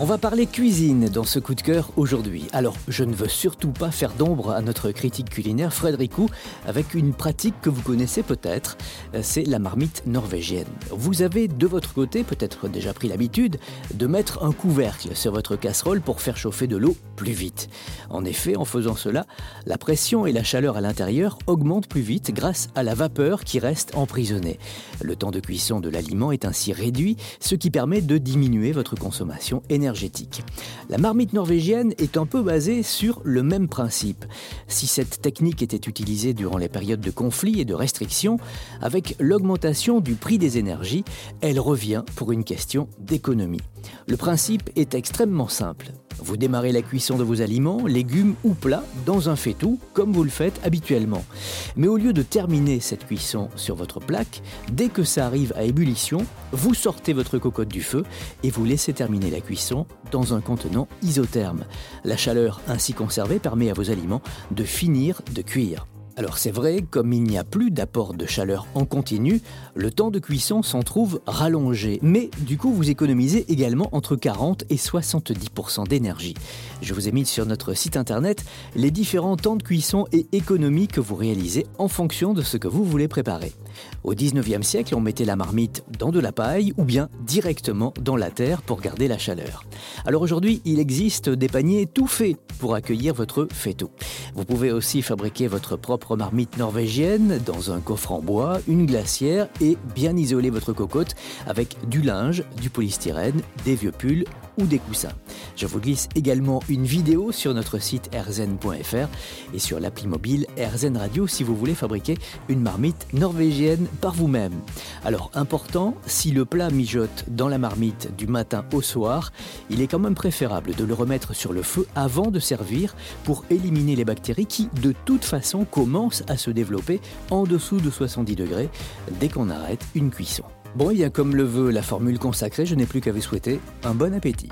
On va parler cuisine dans ce coup de cœur aujourd'hui. Alors, je ne veux surtout pas faire d'ombre à notre critique culinaire Frédéric avec une pratique que vous connaissez peut-être, euh, c'est la marmite norvégienne. Vous avez de votre côté peut-être déjà pris l'habitude de mettre un couvercle sur votre casserole pour faire chauffer de l'eau plus vite. En effet, en faisant cela, la pression et la chaleur à l'intérieur augmentent plus vite grâce à la vapeur qui reste emprisonnée. Le temps de cuisson de l'aliment est ainsi réduit, ce qui permet de diminuer votre consommation énergétique la marmite norvégienne est un peu basée sur le même principe. Si cette technique était utilisée durant les périodes de conflit et de restrictions, avec l'augmentation du prix des énergies, elle revient pour une question d'économie. Le principe est extrêmement simple. Vous démarrez la cuisson de vos aliments, légumes ou plats, dans un faitout, comme vous le faites habituellement. Mais au lieu de terminer cette cuisson sur votre plaque, dès que ça arrive à ébullition, vous sortez votre cocotte du feu et vous laissez terminer la cuisson dans un contenant isotherme. La chaleur ainsi conservée permet à vos aliments de finir de cuire. Alors c'est vrai, comme il n'y a plus d'apport de chaleur en continu, le temps de cuisson s'en trouve rallongé. Mais du coup, vous économisez également entre 40 et 70% d'énergie. Je vous ai mis sur notre site internet les différents temps de cuisson et économies que vous réalisez en fonction de ce que vous voulez préparer. Au 19e siècle, on mettait la marmite dans de la paille ou bien directement dans la terre pour garder la chaleur. Alors aujourd'hui, il existe des paniers tout faits pour accueillir votre faitout. Vous pouvez aussi fabriquer votre propre marmite norvégienne dans un coffre en bois, une glacière et bien isoler votre cocotte avec du linge, du polystyrène, des vieux pulls ou des coussins. Je vous glisse également une vidéo sur notre site rzen.fr et sur l'appli mobile RZN Radio si vous voulez fabriquer une marmite norvégienne par vous-même. Alors important, si le plat mijote dans la marmite du matin au soir, il est quand même préférable de le remettre sur le feu avant de servir pour éliminer les bactéries qui de toute façon commencent à se développer en dessous de 70 degrés dès qu'on arrête une cuisson. Bon, et bien comme le veut la formule consacrée, je n'ai plus qu'à vous souhaiter un bon appétit.